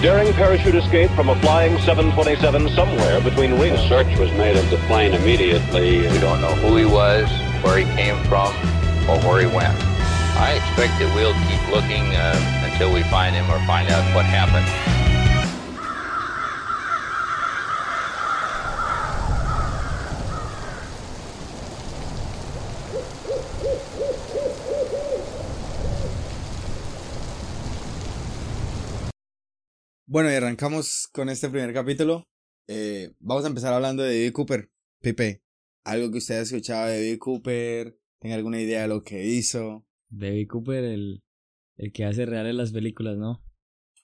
Daring parachute escape from a flying 727 somewhere between Reno. A search was made of the plane immediately. We don't know who he was, where he came from, or where he went. I expect that we'll keep looking uh, until we find him or find out what happened. Bueno, y arrancamos con este primer capítulo. Eh, vamos a empezar hablando de David Cooper. Pipe, algo que usted ha escuchado de David Cooper, tenga alguna idea de lo que hizo. David Cooper, el, el que hace reales las películas, ¿no?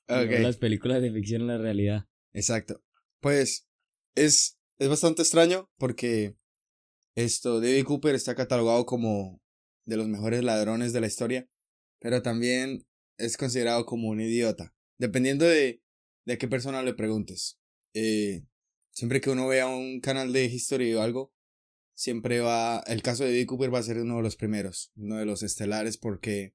Ok. No las películas de ficción en la realidad. Exacto. Pues es, es bastante extraño porque esto, David Cooper está catalogado como de los mejores ladrones de la historia, pero también es considerado como un idiota, dependiendo de, de qué persona le preguntes. Eh, siempre que uno vea un canal de History o algo, siempre va, el caso de David Cooper va a ser uno de los primeros, uno de los estelares, porque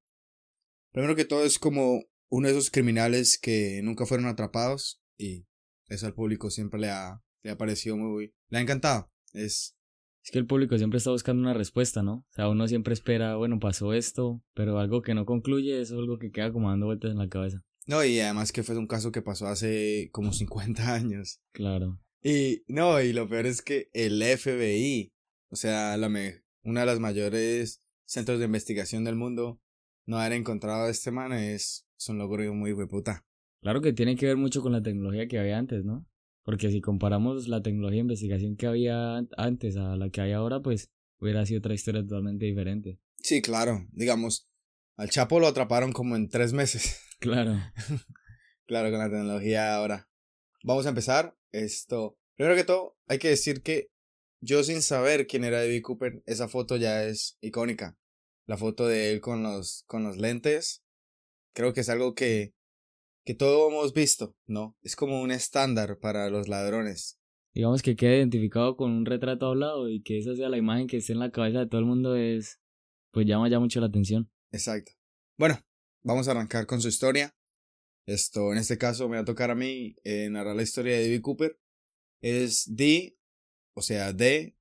primero que todo es como uno de esos criminales que nunca fueron atrapados y eso al público siempre le ha, le ha parecido muy, le ha encantado. Es, Es que el público siempre está buscando una respuesta, ¿no? O sea, uno siempre espera, bueno, pasó esto, pero algo que no concluye, es algo que queda como dando vueltas en la cabeza. No, y además que fue un caso que pasó hace como 50 años. Claro. Y no, y lo peor es que el FBI, o sea, la me, una de las mayores centros de investigación del mundo, no haber encontrado a este man es, es un logro muy hueputa. Claro que tiene que ver mucho con la tecnología que había antes, ¿no? Porque si comparamos la tecnología de investigación que había an- antes a la que hay ahora, pues hubiera sido otra historia totalmente diferente. Sí, claro, digamos, al Chapo lo atraparon como en tres meses. Claro. Claro, con la tecnología ahora. Vamos a empezar. Esto. Primero que todo, hay que decir que yo sin saber quién era David Cooper, esa foto ya es icónica. La foto de él con los, con los lentes. Creo que es algo que, que todos hemos visto, ¿no? Es como un estándar para los ladrones. Digamos que quede identificado con un retrato hablado y que esa sea la imagen que esté en la cabeza de todo el mundo es, pues llama ya mucho la atención. Exacto. Bueno, vamos a arrancar con su historia. Esto, en este caso, me va a tocar a mí eh, narrar la historia de David Cooper. Es D, o sea, D,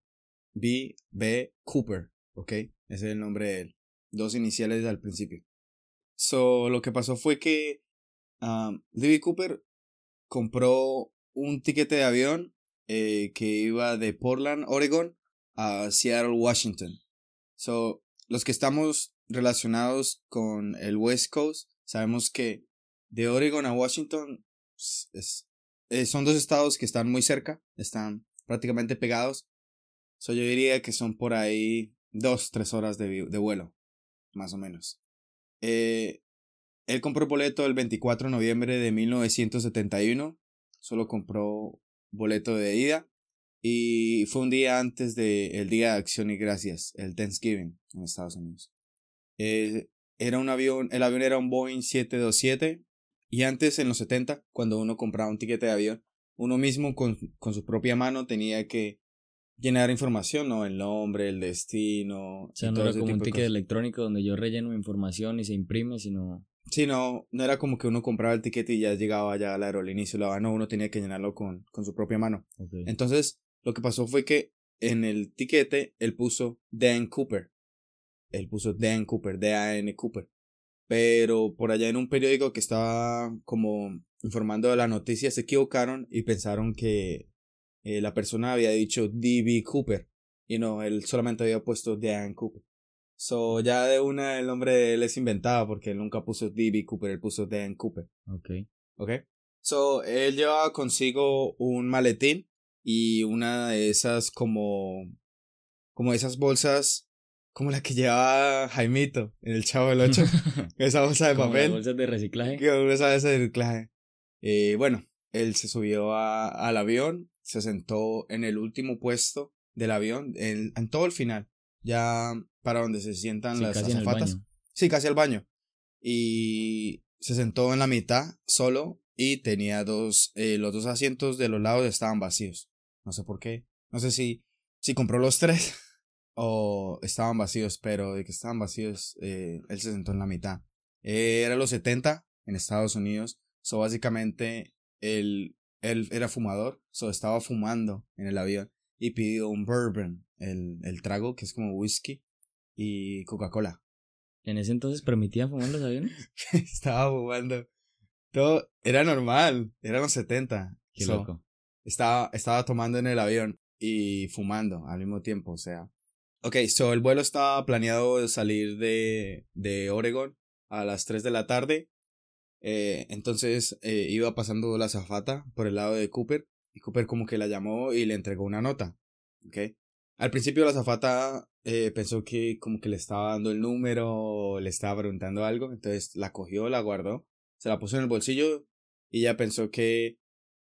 B, B, Cooper, ¿ok? Ese es el nombre de él. Dos iniciales al principio. So, lo que pasó fue que um, David Cooper compró un tiquete de avión eh, que iba de Portland, Oregon, a Seattle, Washington. So, los que estamos relacionados con el West Coast, sabemos que de Oregon a Washington eh, son dos estados que están muy cerca, están prácticamente pegados. So, yo diría que son por ahí dos, tres horas de, de vuelo, más o menos. Eh, él compró boleto el 24 de noviembre de 1971, solo compró boleto de ida y fue un día antes del Día de Acción y Gracias, el Thanksgiving en Estados Unidos. Eh, era un avión, el avión era un Boeing 727 y antes en los 70, cuando uno compraba un tiquete de avión, uno mismo con, con su propia mano tenía que llenar información, ¿no? El nombre, el destino. O sea, no era como un ticket electrónico donde yo relleno mi información y se imprime, sino Sí, no, no era como que uno compraba el tiquete y ya llegaba ya a la aerolínea y se lo no, uno tenía que llenarlo con, con su propia mano. Entonces, lo que pasó fue que en el tiquete él puso Dan Cooper. Él puso Dan Cooper, D-A-N Cooper. Pero por allá en un periódico que estaba como informando de la noticia se equivocaron y pensaron que eh, la persona había dicho D.B. Cooper. Y no, él solamente había puesto Dan Cooper. So, ya de una el nombre de él es inventado porque él nunca puso D.B. Cooper, él puso Dan Cooper. ok. ¿Ok? So, él llevaba consigo un maletín y una de esas como, como esas bolsas, como la que llevaba Jaimito en el Chavo del 8, esa bolsa de Como papel, bolsas de reciclaje. que esa bolsa de reciclaje. Eh, bueno, él se subió a- al avión, se sentó en el último puesto del avión, en, en todo el final, ya para donde se sientan Sí, las azafatas. Sí, casi al baño. Y se sentó en la mitad solo y tenía dos, eh, los dos asientos de los lados estaban vacíos. No sé por qué. No sé si, si compró los tres o estaban vacíos, pero de que estaban vacíos, eh, él se sentó en la mitad. Eh, era los 70 en Estados Unidos. So, básicamente, él, él era fumador, so estaba fumando en el avión y pidió un bourbon, el, el trago que es como whisky y Coca-Cola. ¿En ese entonces permitían fumar los aviones? estaba fumando. Todo era normal, eran los 70. Qué So, loco. estaba, estaba tomando en el avión y fumando al mismo tiempo, o sea. Ok, so el vuelo estaba planeado de salir de, de Oregon a las 3 de la tarde. Eh, entonces eh, iba pasando la zafata por el lado de Cooper y Cooper como que la llamó y le entregó una nota. Ok. Al principio la zafata eh, pensó que como que le estaba dando el número o le estaba preguntando algo, entonces la cogió, la guardó, se la puso en el bolsillo y ya pensó que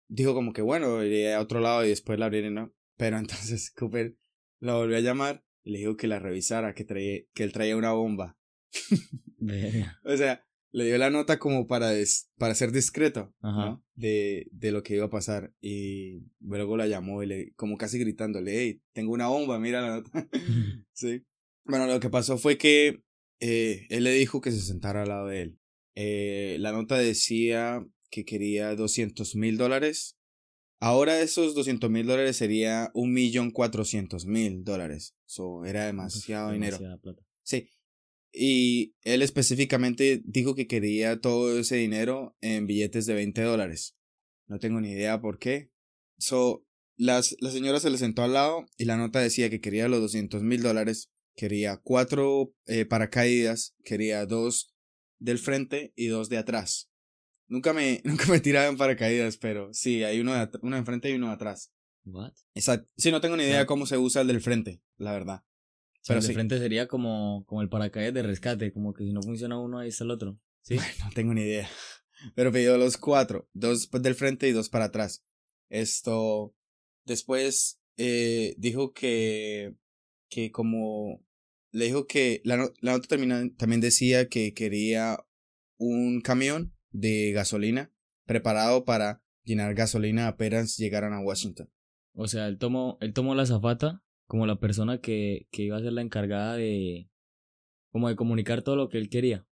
dijo como que bueno, iría a otro lado y después la abriría, ¿no? Pero entonces Cooper la volvió a llamar le dijo que la revisara, que, traía, que él traía una bomba. O sea, le dio la nota como para, des- para ser discreto. De, de lo que iba a pasar. Y luego la llamó y le, como casi gritándole, hey, tengo una bomba, mira la nota. sí. Bueno, lo que pasó fue que eh, él le dijo que se sentara al lado de él. Eh, la nota decía que quería 200 mil dólares. Ahora esos 200 mil dólares sería un millón cuatrocientos mil dólares. So, era demasiado dinero. Plata. Sí. Y él específicamente dijo que quería todo ese dinero en billetes de 20 dólares. No tengo ni idea por qué. So, las, la señora se le sentó al lado y la nota decía que quería los 200 mil dólares, quería cuatro eh, paracaídas, quería dos del frente y dos de atrás. Nunca me, nunca me tiraban paracaídas, pero sí, hay uno, de uno enfrente y uno de atrás. What? Exacto. Sí, no tengo ni idea cómo se usa el del frente, la verdad. O sea, Pero el de sí. frente sería como, como el paracaídas de rescate, como que si no funciona uno, ahí está el otro. ¿Sí? No tengo ni idea. Pero pidió los cuatro, dos del frente y dos para atrás. Esto, después eh, dijo que, que como, le dijo que la, la nota termina- también decía que quería un camión de gasolina preparado para llenar gasolina apenas llegaran a Washington. O sea, él tomó, él tomó la zafata como la persona que, que iba a ser la encargada de, como de comunicar todo lo que él quería,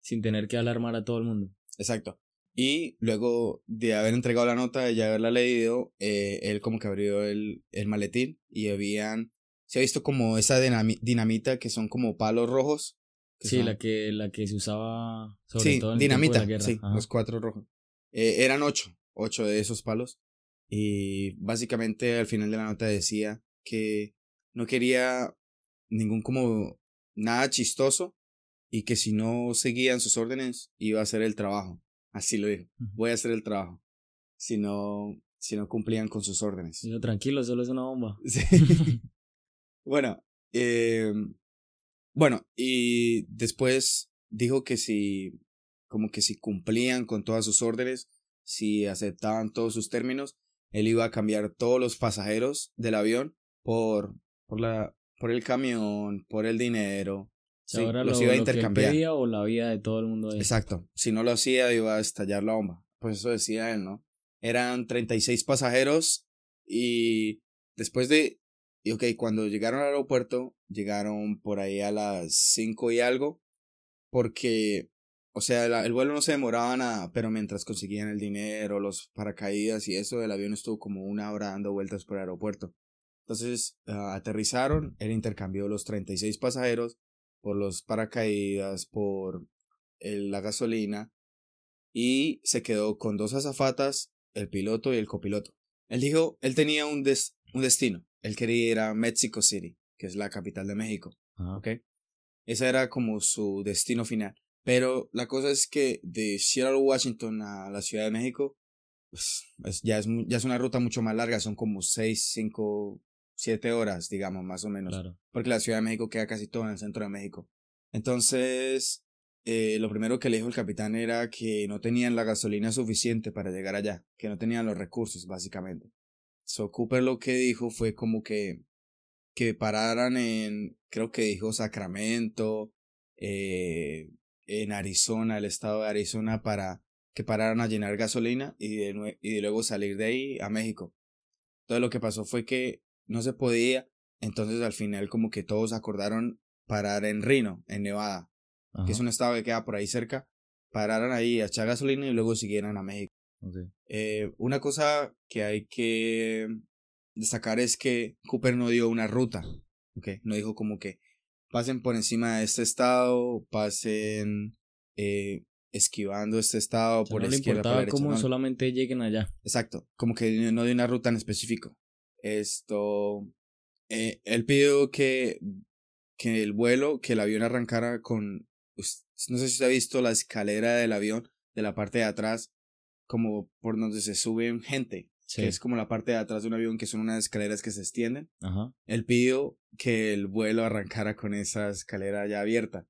sin tener que alarmar a todo el mundo. Exacto. Y luego de haber entregado la nota, y haberla leído, eh, él como que abrió el, el maletín y habían... Se ha visto como esa dinami- dinamita que son como palos rojos. Sí, son- la que, la que se usaba sobre sí, todo en el tiempo de dinamita. la guerra. Sí, Ajá. los cuatro rojos. Eh, eran ocho, ocho de esos palos. Y básicamente al final de la nota decía que no quería ningún como nada chistoso y que si no seguían sus órdenes iba a hacer el trabajo. Así lo dijo. Voy a hacer el trabajo. Si no, si no cumplían con sus órdenes. Dijo, tranquilo, solo es una bomba. Sí. bueno, eh, bueno, y después dijo que si, como que si cumplían con todas sus órdenes, si aceptaban todos sus términos, él iba a cambiar todos los pasajeros del avión por, por la, por el camión, por el dinero. Sí, ahora los lo, iba a lo que él intercambiar. pedía o la vida de todo el mundo ahí. Exacto. Si no lo hacía, iba a estallar la bomba. Pues eso decía él, ¿no? Eran 36 pasajeros y después de... Y ok, cuando llegaron al aeropuerto, llegaron por ahí a las 5 y algo, porque, o sea, el vuelo no se demoraba nada, pero mientras conseguían el dinero, los paracaídas y eso, el avión estuvo como una hora dando vueltas por el aeropuerto. Entonces, ah, aterrizaron, él intercambió los 36 pasajeros por los paracaídas, por el- la gasolina y se quedó con dos azafatas, el piloto y el copiloto. Él dijo, él tenía un, des- un destino. Él quería ir a Mexico City, que es la capital de México. Ajá. ¿ok? Ese era como su destino final. Pero la cosa es que de Seattle, Washington a la Ciudad de México, pues es- ya, es, ya es una ruta mucho más larga, son como 6, 5, 7 horas, digamos, más o menos Claro. porque la Ciudad de México queda casi todo en el centro de México. Entonces, eh, lo primero que le dijo el capitán era que no tenían la gasolina suficiente para llegar allá, que no tenían los recursos, básicamente. So Cooper lo que dijo fue como que, que pararan en, creo que dijo Sacramento, eh, en Arizona, el estado de Arizona, para que pararan a llenar gasolina y de, nue- y de luego salir de ahí a México. Entonces lo que pasó fue que no se podía entonces al final como que todos acordaron parar en Reno, en Nevada, que es un estado que queda por ahí cerca. pararan ahí a echar gasolina y luego siguieran a México. Eh, una cosa que hay que destacar es que Cooper no dio una ruta. No dijo como que pasen por encima de este estado, pasen eh, esquivando este estado O sea, por no la le izquierda, por la importaba derecha, cómo no. solamente lleguen allá. Exacto, como que no dio una ruta en específico. Esto, eh, él pidió que, que el vuelo, que el avión arrancara con, no sé si usted ha visto la escalera del avión, de la parte de atrás, como por donde se suben gente, Sí. que es como la parte de atrás de un avión, que son unas escaleras que se extienden. Ajá. Él pidió que el vuelo arrancara con esa escalera ya abierta.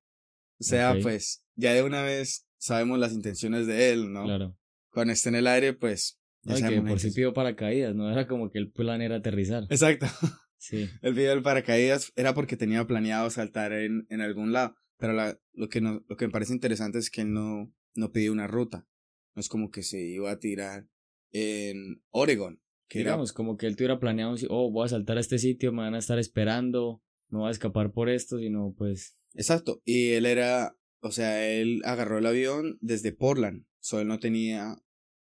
O sea, Ok. pues, ya de una vez sabemos las intenciones de él, ¿no? Claro. Cuando esté en el aire, pues, ya No, y que por si que- pidió paracaídas, no era como que el plan era aterrizar. Exacto. Sí. El video del paracaídas era porque tenía planeado saltar en, en algún lado. Pero la, lo, que no, lo que me parece interesante es que él no, no pidió una ruta. No es como que se iba a tirar en Oregon. Que era- Digamos, como que él tuviera planeado, oh, voy a saltar a este sitio, me van a estar esperando, no voy a escapar por esto, sino pues, Exacto. Y él era, o sea, él agarró el avión desde Portland. So él no tenía,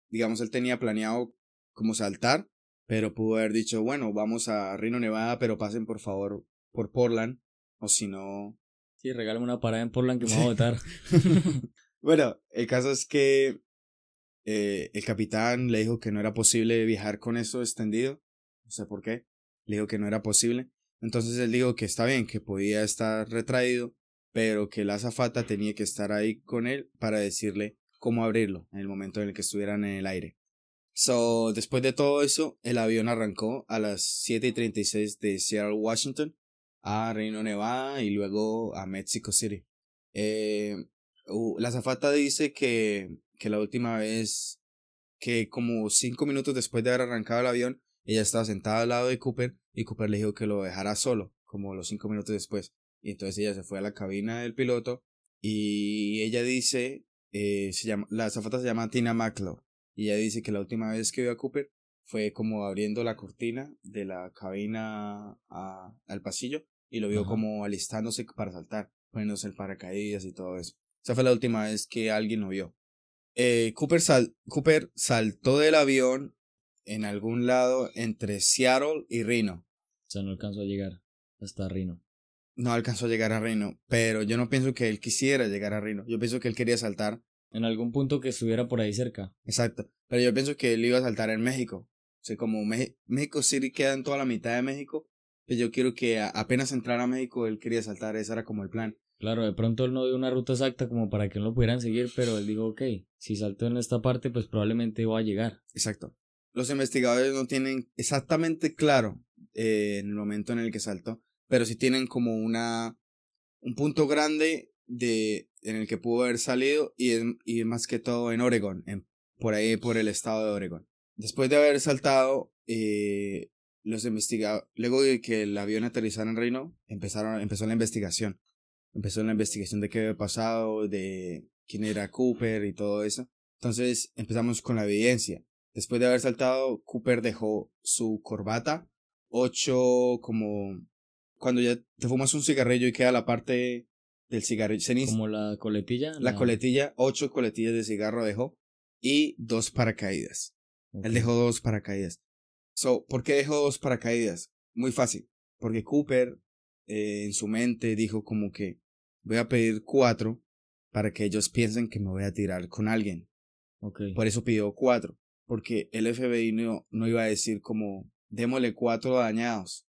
digamos, él tenía planeado como saltar, pero pudo haber dicho, bueno, vamos a Reno, Nevada, pero pasen por favor por Portland. O si no, sí, regálame una parada en Portland que me voy a botar. bueno, el caso es que eh, el capitán le dijo que no era posible viajar con eso extendido. No sé por qué. Le dijo que no era posible. Entonces él dijo que está bien, que podía estar retraído, pero que la azafata tenía que estar ahí con él para decirle cómo abrirlo en el momento en el que estuvieran en el aire. So, después de todo eso, el avión arrancó a las 7 y 36 de Seattle, Washington, a Reno, Nevada y luego a Mexico City. Eh, la azafata dice que, que la última vez que como cinco minutos después de haber arrancado el avión, ella estaba sentada al lado de Cooper y Cooper le dijo que lo dejara solo, como los cinco minutos después. Y entonces ella se fue a la cabina del piloto y ella dice, eh, se llama, la azafata se llama Tina Maclow y ella dice que la última vez que vio a Cooper fue como abriendo la cortina de la cabina a- al pasillo y lo vio Ajá. como alistándose para saltar, poniéndose el paracaídas y todo eso. Esa fue la última vez que alguien lo vio. Eh, Cooper, sal- Cooper saltó del avión en algún lado entre Seattle y Reno. O sea, no alcanzó a llegar hasta Reno. No alcanzó a llegar a Reno, pero yo no pienso que él quisiera llegar a Reno. Yo pienso que él quería saltar. En algún punto que estuviera por ahí cerca. Exacto. Pero yo pienso que él iba a saltar en México. O sea, como México City queda en toda la mitad de México, pues yo quiero que apenas entrara a México, él quería saltar. Ese era como el plan. Claro, de pronto él no dio una ruta exacta como para que no lo pudieran seguir, pero él dijo, ok, si salto en esta parte, pues probablemente voy a llegar. Exacto. Los investigadores no tienen exactamente claro eh, en el momento en el que saltó, pero sí tienen como una un punto grande de en el que pudo haber salido y es, y más que todo en Oregon, en, por ahí por el estado de Oregon. Después de haber saltado, eh, los investigadores, luego de que el avión aterrizara en Reno, empezaron, empezó la investigación. Empezó la investigación de qué había pasado, de quién era Cooper y todo eso. Entonces empezamos con la evidencia. Después de haber saltado, Cooper dejó su corbata, ocho como cuando ya te fumas un cigarrillo y queda la parte del cigarrillo, Como la coletilla. la coletilla, ocho coletillas de cigarro dejó y dos paracaídas. Ok. Él dejó dos paracaídas. So, ¿por qué dejó dos paracaídas? Muy fácil. Porque Cooper eh, en su mente dijo como que voy a pedir cuatro para que ellos piensen que me voy a tirar con alguien. Ok. Por eso pidió cuatro. Porque el FBI no, no iba a decir como démosle cuatro dañados.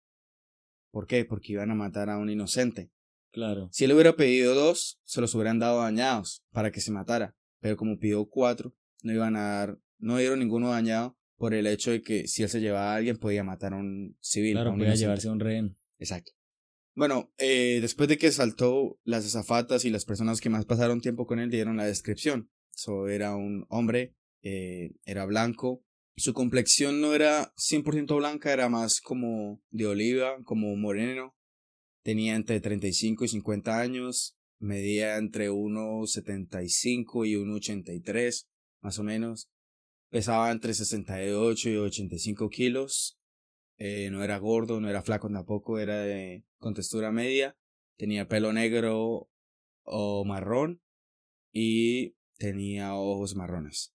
¿Por qué? Porque iban a matar a un inocente. Claro. Si él hubiera pedido dos, se los hubieran dado dañados para que se matara. Pero como pidió cuatro, no iban a dar, no dieron ninguno dañado por el hecho de que si él se llevaba a alguien podía matar a un civil. a Claro, un podía inocente. llevarse a un rehén. Exacto. Bueno, eh, después de que saltó, las azafatas y las personas que más pasaron tiempo con él dieron la descripción. So, era un hombre, eh, era blanco. Su complexión no era 100% blanca, era más como de oliva, como moreno. Tenía entre 35 y 50 años. Medía entre 1,75 y 1,83, más o menos. Pesaba entre 68 y 85 kilos. Eh, no era gordo, no era flaco tampoco, era de con textura media. Tenía pelo negro o marrón y tenía ojos marrones.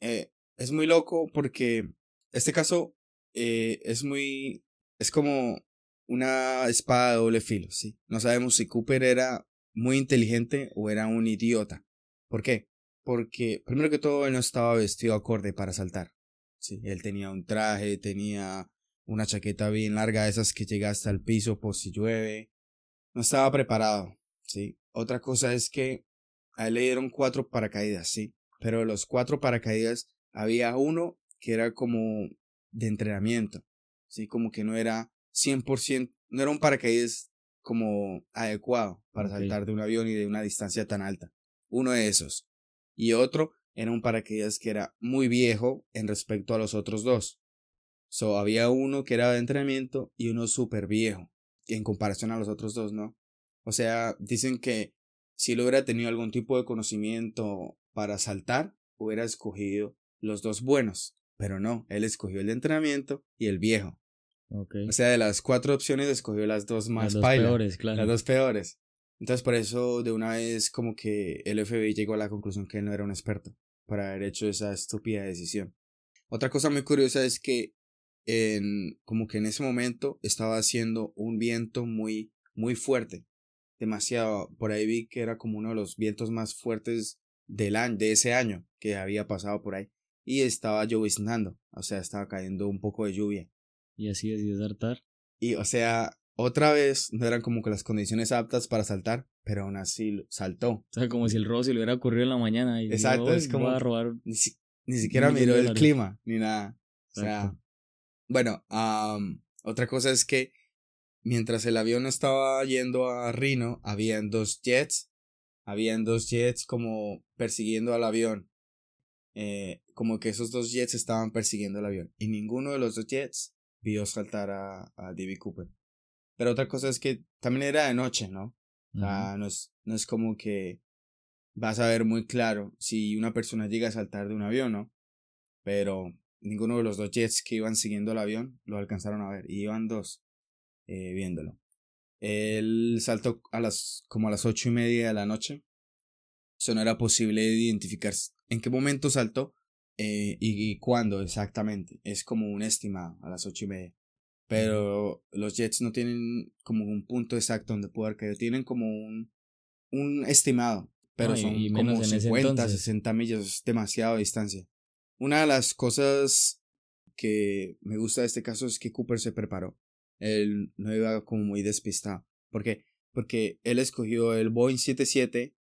Eh, es muy loco porque este caso eh, es muy, es como una espada de doble filo, ¿sí? No sabemos si Cooper era muy inteligente o era un idiota. ¿Por qué? Porque, primero que todo, él no estaba vestido acorde para saltar. Sí, él tenía un traje, tenía una chaqueta bien larga, esas que llega hasta el piso por si llueve. No estaba preparado, ¿sí? Otra cosa es que a él le dieron cuatro paracaídas, sí. Pero de los cuatro paracaídas había uno que era como de entrenamiento, ¿sí? Como que no era 100%, no era un paracaídas como adecuado para saltar de un avión y de una distancia tan alta. Uno de esos. Y otro era un paracaídas que era muy viejo en respecto a los otros dos. So, había uno que era de entrenamiento y uno súper viejo en comparación a los otros dos, ¿no? O sea, dicen que si él hubiera tenido algún tipo de conocimiento para saltar, hubiera escogido los dos buenos. Pero no, él escogió el de entrenamiento y el viejo. O sea, de las cuatro opciones escogió las dos más Las dos peores, claro. las dos peores. Entonces, por eso, de una vez, como que el FBI llegó a la conclusión que él no era un experto por haber hecho esa estúpida decisión. Otra cosa muy curiosa es que, en, como que en ese momento estaba haciendo un viento muy, muy fuerte. Demasiado. Por ahí vi que era como uno de los vientos más fuertes del año, de ese año que había pasado por ahí. Y estaba lloviznando. O sea, estaba cayendo un poco de lluvia. Y así decidió saltar. Y, o sea, otra vez no eran como que las condiciones aptas para saltar, pero aún así saltó. O sea, como si el robo se le hubiera ocurrido en la mañana. Y dijo, Exacto, "Hoy es como- a robar. Ni, si- ni siquiera miró el clima, ni nada. O sea. Bueno, otra cosa es que mientras el avión estaba yendo a Reno, habían dos jets, habían dos jets como persiguiendo al avión. Eh, como que esos dos jets estaban persiguiendo al avión. Y ninguno de los dos jets vio saltar a, a D.B. Cooper. Pero otra cosa es que también era de noche, ¿no? O sea, no es, no es como que vas a ver muy claro si una persona llega a saltar de un avión, ¿no? Pero ninguno de los dos jets que iban siguiendo el avión lo alcanzaron a ver. Y iban dos eh, viéndolo. Él saltó a las, como a las ocho y media de la noche. Eso no era posible identificar en qué momento saltó eh, y, y cuándo exactamente. Es como un estimado a las ocho y media. Pero los Jets no tienen como un punto exacto donde poder caer. Tienen como un, un estimado. Pero No, son como en ese 50, entonces. 60 millas. Es demasiado distancia. Una de las cosas que me gusta de este caso es que Cooper se preparó. Él no iba como muy despistado. ¿Por qué? Porque él escogió el Boeing 77,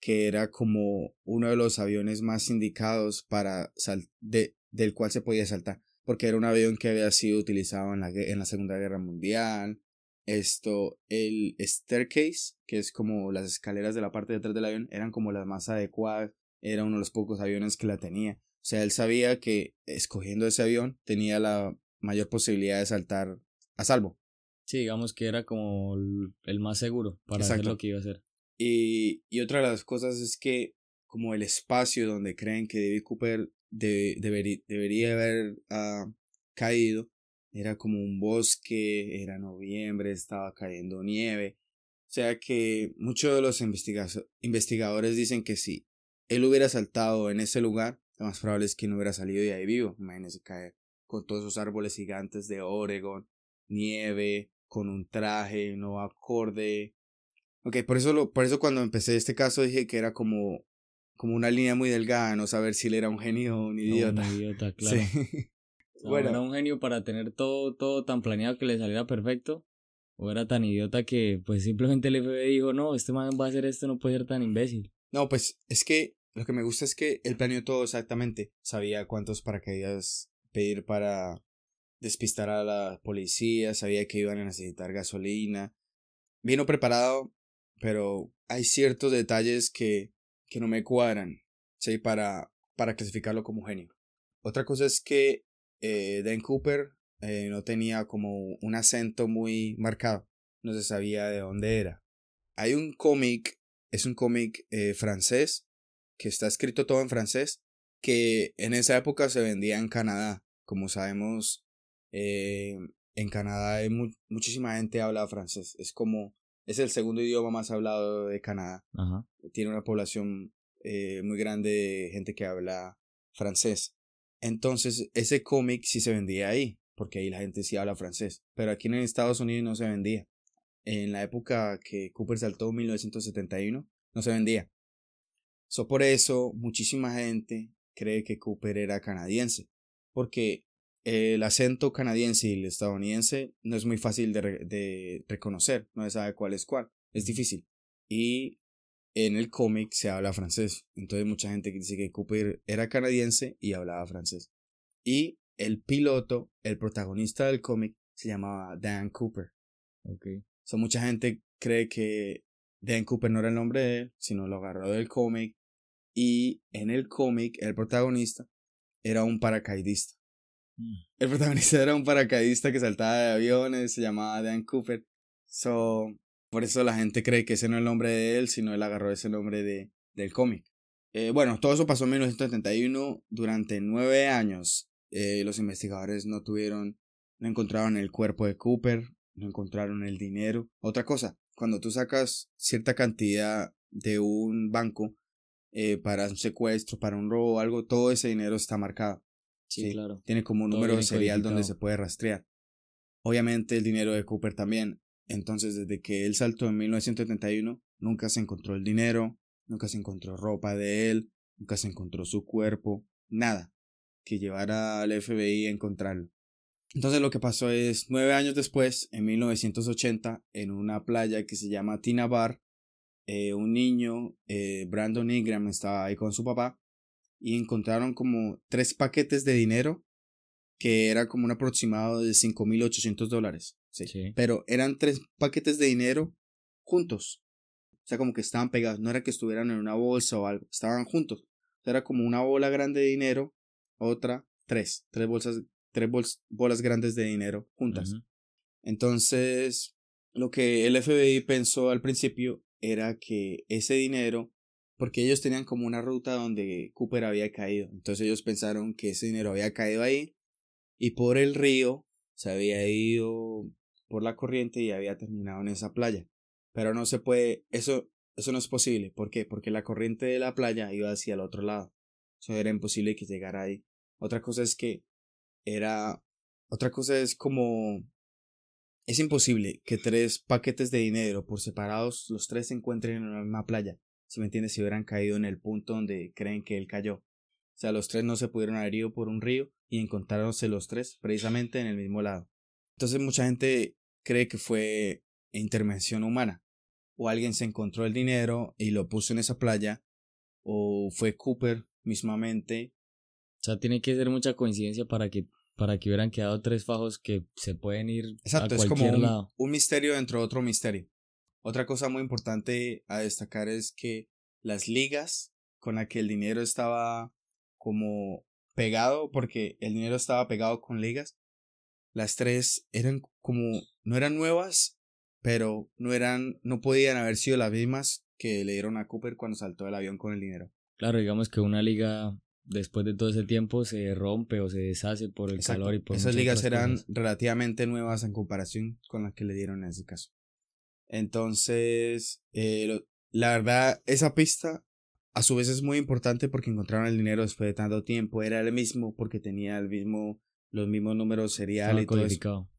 que era como uno de los aviones más indicados para sal de, del cual se podía saltar. Porque era un avión que había sido utilizado en la, en la Segunda Guerra Mundial. Esto, el staircase, que es como las escaleras de la parte de atrás del avión, eran como las más adecuadas. Era uno de los pocos aviones que la tenía. O sea, él sabía que escogiendo ese avión tenía la mayor posibilidad de saltar a salvo. Sí, digamos que era como el, más seguro para hacer lo que iba a hacer. Y, y otra de las cosas es que como el espacio donde creen que David Cooper de- debería haber ah, caído era como un bosque, era noviembre, estaba cayendo nieve. O sea que muchos de los investiga- investigadores dicen que si él hubiera saltado en ese lugar, lo más probable es que no hubiera salido de ahí vivo. Imagínense caer con todos esos árboles gigantes de Oregon, nieve, con un traje no acorde. Ok, por eso, lo, por eso cuando empecé este caso dije que era como, como una línea muy delgada, no saber si él era un genio o un No, idiota. Un idiota, claro. Sí. Bueno. Era un genio para tener todo, todo tan planeado que le saliera perfecto. O era tan idiota que pues simplemente el FBI dijo, no, este man va a hacer esto, no puede ser tan imbécil. No, pues es que lo que me gusta es que él planeó todo exactamente. Sabía cuántos paracaídas pedir para despistar a la policía, sabía que iban a necesitar gasolina. Vino preparado, pero hay ciertos detalles que, que no me cuadran, ¿sí? Para, para clasificarlo como genio. Otra cosa es que eh, Dan Cooper eh, no tenía como un acento muy marcado, no se sabía de dónde era. Hay un cómic, es un cómic eh, francés, que está escrito todo en francés, que en esa época se vendía en Canadá. Como sabemos, eh, en Canadá hay mu- muchísima gente habla francés. Es como, es el segundo idioma más hablado de Canadá. Ajá. Tiene una población eh, muy grande de gente que habla francés. Entonces, ese cómic sí se vendía ahí, porque ahí la gente sí habla francés. Pero aquí en Estados Unidos no se vendía. En la época que Cooper saltó, 1971, no se vendía. So, por eso, muchísima gente cree que Cooper era canadiense. Porque el acento canadiense y el estadounidense no es muy fácil de, de reconocer, no se sabe cuál es cuál, es difícil. Y en el cómic se habla francés, entonces mucha gente dice que Cooper era canadiense y hablaba francés. Y el piloto, el protagonista del cómic, se llamaba Dan Cooper. Ok. So, mucha gente cree que Dan Cooper no era el nombre de él, sino lo agarró del cómic. Y en el cómic, el protagonista era un paracaidista. Mm. El protagonista era un paracaidista que saltaba de aviones, se llamaba Dan Cooper. So, por eso la gente cree que ese no es el nombre de él, sino él agarró ese nombre de, del cómic. Eh, bueno, todo eso pasó en 1971. Durante nueve años, eh, los investigadores no tuvieron, no encontraron el cuerpo de Cooper, no encontraron el dinero. Otra cosa, cuando tú sacas cierta cantidad de un banco eh, para un secuestro, para un robo algo, todo ese dinero está marcado. Sí, claro. Tiene como un Todo número serial donde se puede rastrear. Obviamente el dinero de Cooper también. Entonces, desde que él saltó en 1971, nunca se encontró el dinero, nunca se encontró ropa de él, nunca se encontró su cuerpo, nada que llevara al FBI a encontrarlo. Entonces lo que pasó es, nueve años después, en 1980, en una playa que se llama Tina Bar, eh, un niño, eh, Brandon Ingram, estaba ahí con su papá y encontraron como tres paquetes de dinero que era como un aproximado de 5.800 dólares. Sí. Sí. Pero eran tres paquetes de dinero juntos. O sea, como que estaban pegados. No era que estuvieran en una bolsa o algo. Estaban juntos. O sea, era como una bola grande de dinero. Otra, tres. Tres bolsas, tres bols- bolas grandes de dinero juntas. Entonces, lo que el FBI pensó al principio era que ese dinero, porque ellos tenían como una ruta donde Cooper había caído, entonces ellos pensaron que ese dinero había caído ahí y por el río se había ido por la corriente y había terminado en esa playa. Pero no se puede, eso, eso no es posible. ¿Por qué? Porque la corriente de la playa iba hacia el otro lado. Eso era imposible que llegara ahí. Otra cosa es que era, otra cosa es como es imposible que tres paquetes de dinero por separados los tres se encuentren en una misma playa. Si me entiendes, si hubieran caído en el punto donde creen que él cayó. O sea, los tres no se pudieron haber ido por un río y encontráronse los tres precisamente en el mismo lado. Entonces mucha gente cree que fue intervención humana. O alguien se encontró el dinero y lo puso en esa playa. O fue Cooper mismamente. O sea, tiene que ser mucha coincidencia para que, para que hubieran quedado tres fajos que se pueden ir Exacto, a es como cualquier un, lado. un misterio dentro de otro misterio. Otra cosa muy importante a destacar es que las ligas con las que el dinero estaba como pegado, porque el dinero estaba pegado con ligas, las tres eran como, no eran nuevas, pero no eran, no podían haber sido las mismas que le dieron a Cooper cuando saltó del avión con el dinero. Claro, digamos que una liga después de todo ese tiempo se rompe o se deshace por el Exacto. calor y por Esas ligas eran cosas. relativamente nuevas en comparación con las que le dieron en ese caso. Entonces, eh, lo- la verdad, esa pista a su vez es muy importante porque encontraron el dinero después de tanto tiempo. Era el mismo porque tenía el mismo, los mismos números seriales Estaba y todo eso. codificado.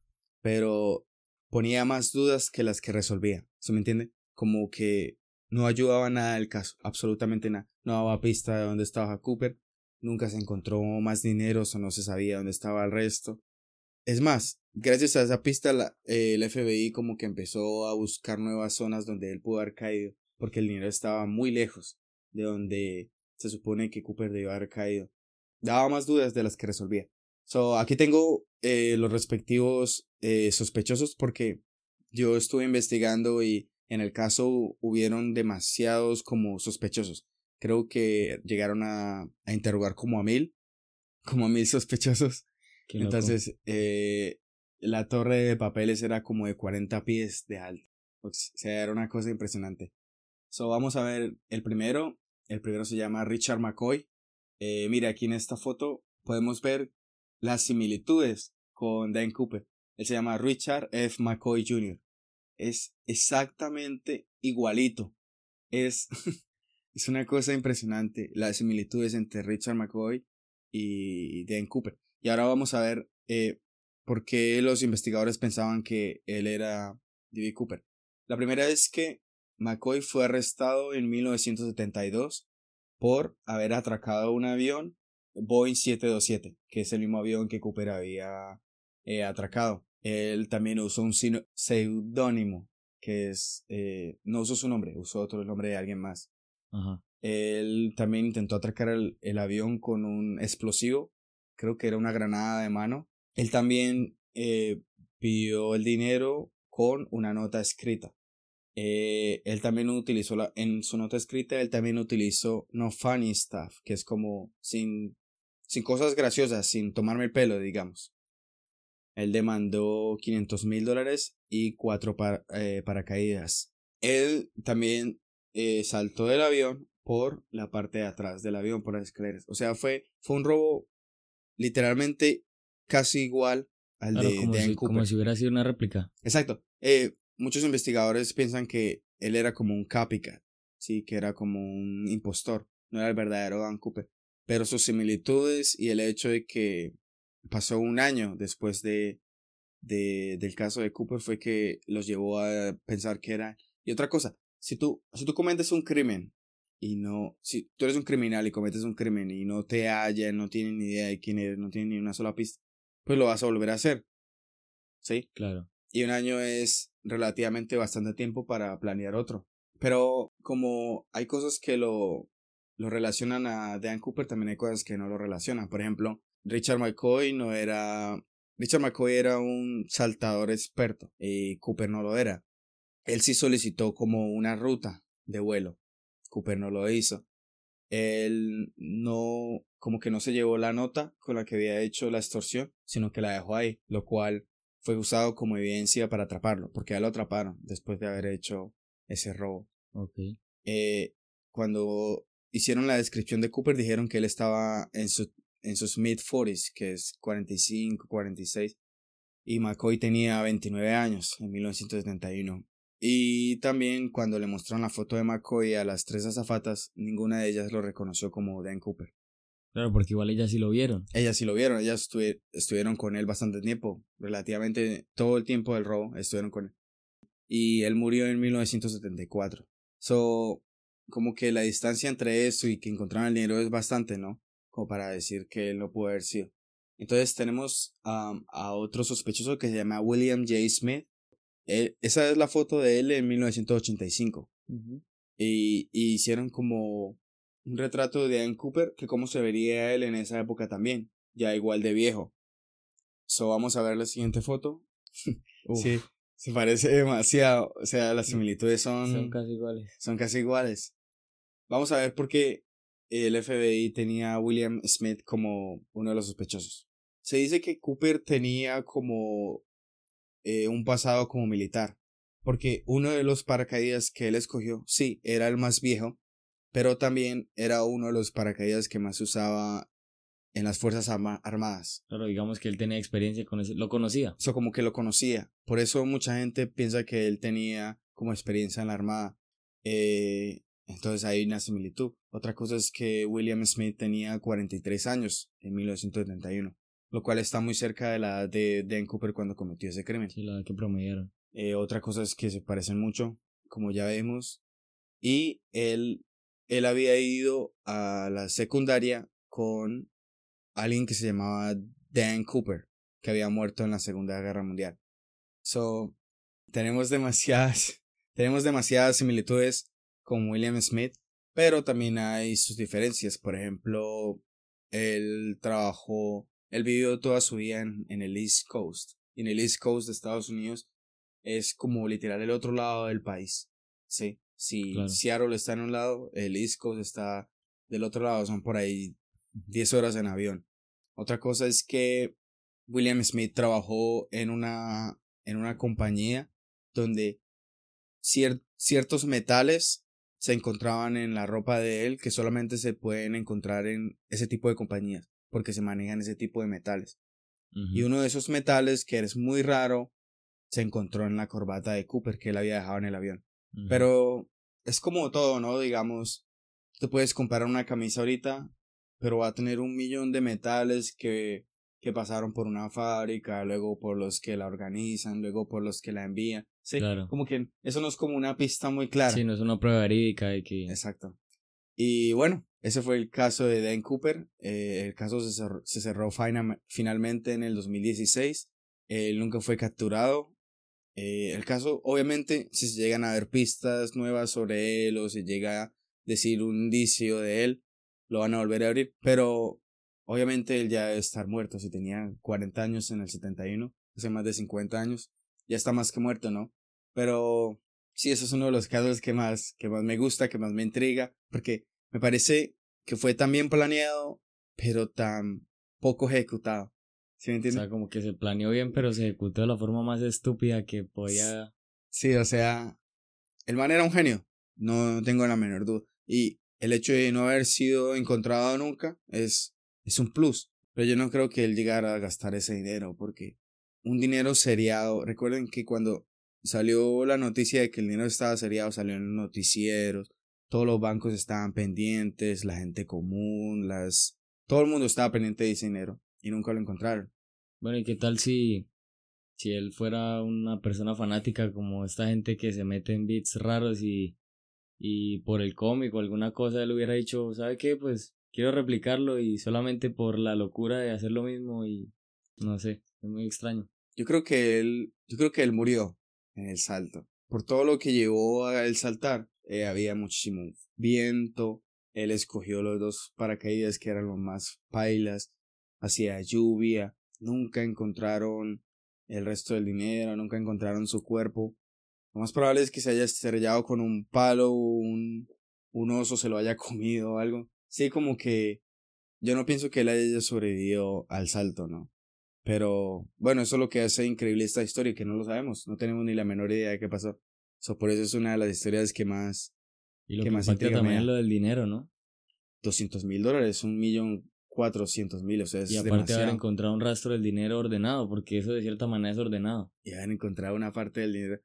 Pero ponía más dudas que las que resolvía. ¿Se me entiende? Como que no ayudaba nada el caso, absolutamente nada. No daba pista de dónde estaba Cooper. Nunca se encontró más dinero o no se sabía dónde estaba el resto. Es más, gracias a esa pista la- eh, el FBI como que empezó a buscar nuevas zonas donde él pudo haber caído, porque el dinero estaba muy lejos de donde se supone que Cooper debió haber caído. Daba más dudas de las que resolvía. So, aquí tengo eh, los respectivos eh, sospechosos porque yo estuve investigando y en el caso hubieron demasiados como sospechosos. Creo que llegaron a, a interrogar como a mil, como a mil sospechosos. Entonces, eh, la torre de papeles era como de 40 pies de alto. O sea, era una cosa impresionante. So, vamos a ver el primero. El primero se llama Richard McCoy. Eh, mira, aquí en esta foto podemos ver las similitudes con Dan Cooper. Él se llama Richard F. McCoy Jr. Es exactamente igualito. Es, Es una cosa impresionante las similitudes entre Richard McCoy y Dan Cooper. Y ahora vamos a ver eh, por qué los investigadores pensaban que él era D.B. Cooper. La primera es que McCoy fue arrestado en 1972 por haber atracado un avión Boeing 727, que es el mismo avión que Cooper había eh, atracado. Él también usó un seudónimo, que es, eh, no usó su nombre, usó otro nombre de alguien más. Él también intentó atracar el, el, avión con un explosivo, creo que era una granada de mano. Él también eh, pidió el dinero con una nota escrita. Eh, él también utilizó, la, en su nota escrita, él también utilizó no funny stuff, que es como sin, sin cosas graciosas, sin tomarme el pelo, digamos. Él demandó 500 mil dólares y cuatro eh, paracaídas. Él también eh, saltó del avión por la parte de atrás del avión, por las escaleras. O sea, fue, fue un robo literalmente casi igual al de, como, de si, como si hubiera sido una réplica. Exacto. Eh, muchos investigadores piensan que él era como un copycat, sí, que era como un impostor, no era el verdadero Dan Cooper. Pero sus similitudes y el hecho de que pasó un año después de, de, del caso de Cooper fue que los llevó a pensar que era... Y otra cosa, si tú, si tú cometes un crimen y no, si tú eres un criminal y cometes un crimen y no te hallan, no tienen ni idea de quién eres, no tienen ni una sola pista, pues lo vas a volver a hacer. ¿Sí? Claro. Y un año es relativamente bastante tiempo para planear otro. Pero como hay cosas que lo, lo relacionan a Dan Cooper, también hay cosas que no lo relacionan. Por ejemplo, Richard McCoy no era... Richard McCoy era un saltador experto y Cooper no lo era. Él sí solicitó como una ruta de vuelo. Cooper no lo hizo. Él no, como que no se llevó la nota con la que había hecho la extorsión, sino que la dejó ahí, lo cual fue usado como evidencia para atraparlo, porque ya lo atraparon después de haber hecho ese robo. Ok. Eh, cuando hicieron la descripción de Cooper, dijeron que él estaba en, su, en sus mid-40s, que es 45, 46, y McCoy tenía 29 años en 1971. Y también cuando le mostraron la foto de McCoy a las tres azafatas, ninguna de ellas lo reconoció como Dan Cooper. Claro, porque igual ellas sí lo vieron. Ellas sí lo vieron, ellas estuvi estuvieron con él bastante tiempo, relativamente todo el tiempo del robo estuvieron con él. Y él murió en 1974. So, como que la distancia entre esto y que encontraron el dinero es bastante, ¿no? Como para decir que él no pudo haber sido. Entonces tenemos um, a otro sospechoso que se llama William J. Smith. Él, esa es la foto de él en 1985. Uh -huh. y, y hicieron como un retrato de Dan Cooper que cómo se vería él en esa época también, ya igual de viejo. So vamos a ver la siguiente foto. sí, se parece demasiado, o sea, las similitudes son son casi iguales. Son casi iguales. Vamos a ver por qué el FBI tenía a William Smith como uno de los sospechosos. Se dice que Cooper tenía como eh, un pasado como militar, porque uno de los paracaídas que él escogió, sí, era el más viejo, pero también era uno de los paracaídas que más usaba en las Fuerzas Arma Armadas. Claro, digamos que él tenía experiencia con eso, lo conocía. Eso como que lo conocía. Por eso mucha gente piensa que él tenía como experiencia en la Armada. Eh, entonces hay una similitud. Otra cosa es que William Smith tenía 43 años en 1971, lo cual está muy cerca de la edad de Dan Cooper cuando cometió ese crimen. Sí, la edad que promediaron. Eh, otra cosa es que se parecen mucho, como ya vemos. Y él él había ido a la secundaria con alguien que se llamaba Dan Cooper, que había muerto en la Segunda Guerra Mundial. So, tenemos demasiadas, tenemos demasiadas similitudes con William Smith, pero también hay sus diferencias. Por ejemplo, él trabajó, él vivió toda su vida en, en el East Coast. Y en el East Coast de Estados Unidos es como literal el otro lado del país. Sí. Si Claro. Seattle está en un lado, el East Coast está del otro lado, son por ahí 10 horas en avión. Otra cosa es que William Smith trabajó en una, en una compañía donde cier- ciertos metales se encontraban en la ropa de él que solamente se pueden encontrar en ese tipo de compañías porque se manejan ese tipo de metales. Y uno de esos metales que es muy raro se encontró en la corbata de Cooper que él había dejado en el avión. Pero es como todo, ¿no? Digamos, te puedes comprar una camisa ahorita, pero va a tener un millón de metales que, que pasaron por una fábrica, luego por los que la organizan, luego por los que la envían. Sí, Claro. como que eso no es como una pista muy clara. Sí, no es una prueba verídica de que... Exacto. Y bueno, ese fue el caso de Dan Cooper. Eh, el caso se cerró, finalmente en el 2016. Él nunca fue capturado. Eh, el caso, obviamente, si se llegan a ver pistas nuevas sobre él o si llega a decir un indicio de él, lo van a volver a abrir. Pero obviamente él ya debe estar muerto. Si tenía 40 años en el 71, hace más de 50 años, ya está más que muerto, ¿no? Pero sí, eso es uno de los casos que más, que más me gusta, que más me intriga, porque me parece que fue tan bien planeado, pero tan poco ejecutado. ¿Sí me O entiendes? sea, como que se planeó bien, pero se ejecutó de la forma más estúpida que podía... Sí, o sea, el man era un genio, no tengo la menor duda. Y el hecho de no haber sido encontrado nunca es, es un plus. Pero yo no creo que él llegara a gastar ese dinero, porque un dinero seriado, recuerden que cuando salió la noticia de que el dinero estaba seriado, salió en los noticieros, todos los bancos estaban pendientes, la gente común, las... Todo el mundo estaba pendiente de ese dinero y nunca lo encontraron. Bueno, ¿y qué tal si, si él fuera una persona fanática como esta gente que se mete en beats raros y, y por el cómic o alguna cosa él hubiera dicho, ¿sabe qué? Pues quiero replicarlo y solamente por la locura de hacer lo mismo y no sé, es muy extraño. Yo creo que él, yo creo que él murió en el salto. Por todo lo que llevó a él saltar, eh, había muchísimo viento. Él escogió los dos paracaídas que eran los más pailas. Hacía lluvia. Nunca encontraron el resto del dinero. Nunca encontraron su cuerpo. Lo más probable es que se haya estrellado con un palo, un, un oso se lo haya comido o algo. Sí, como que yo no pienso que él haya sobrevivido al salto, ¿no? Pero bueno, eso es lo que hace increíble esta historia, que no lo sabemos, no tenemos ni la menor idea de qué pasó. So, por eso es una de las historias que más, Y lo ¿Qué que más impacta también es lo del dinero, ¿no? 200 mil dólares, un millón cuatrocientos mil, o sea, es Y aparte haber demasiado. encontrado un rastro del dinero ordenado, porque eso de cierta manera es ordenado. Y haber encontrado una parte del dinero.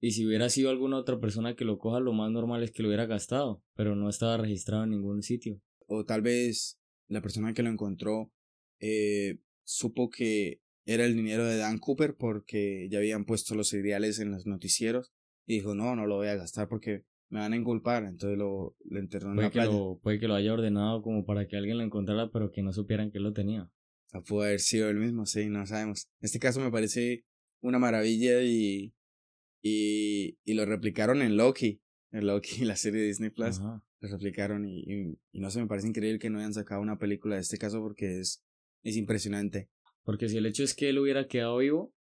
Y si hubiera sido alguna otra persona que lo coja, lo más normal es que lo hubiera gastado, pero no estaba registrado en ningún sitio. O tal vez la persona que lo encontró eh, supo que era el dinero de Dan Cooper porque ya habían puesto los cereales en los noticieros y dijo, no, no lo voy a gastar porque me van a inculpar, entonces lo, lo enterró en Puede la que, playa. lo, puede que lo haya ordenado como para que alguien lo encontrara, pero que no supieran que él lo tenía. O pudo haber sido él mismo, sí, no sabemos. Este caso me parece una maravilla y, y, y lo replicaron en Loki, en Loki, la serie de Disney Plus. Ajá. Lo replicaron y, y, y no sé, me parece increíble que no hayan sacado una película de este caso porque es, es impresionante. Porque si el hecho es que él hubiera quedado vivo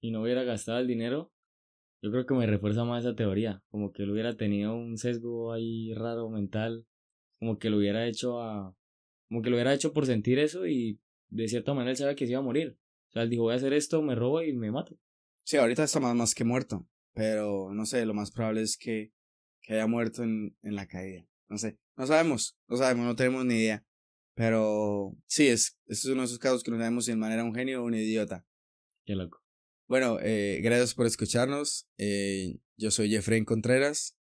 y no hubiera gastado el dinero, yo creo que me refuerza más esa teoría. Como que él hubiera tenido un sesgo ahí raro mental. Como que lo hubiera hecho a. Como que lo hubiera hecho por sentir eso y de cierta manera él sabía que se iba a morir. O sea, él dijo, voy a hacer esto, me robo y me mato. Sí, ahorita está más, más que muerto, pero no sé, lo más probable es que, que haya muerto en, en la caída. No sé, no sabemos, no sabemos, no tenemos ni idea. Pero sí, es, es uno de esos casos que no sabemos si el man era un genio o un idiota. Qué loco. Bueno, eh, gracias por escucharnos. Eh, yo soy Jeffrey Contreras.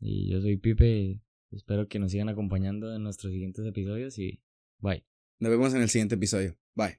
Y yo soy Pipe. Espero que nos sigan acompañando en nuestros siguientes episodios y bye. Nos vemos en el siguiente episodio. Bye.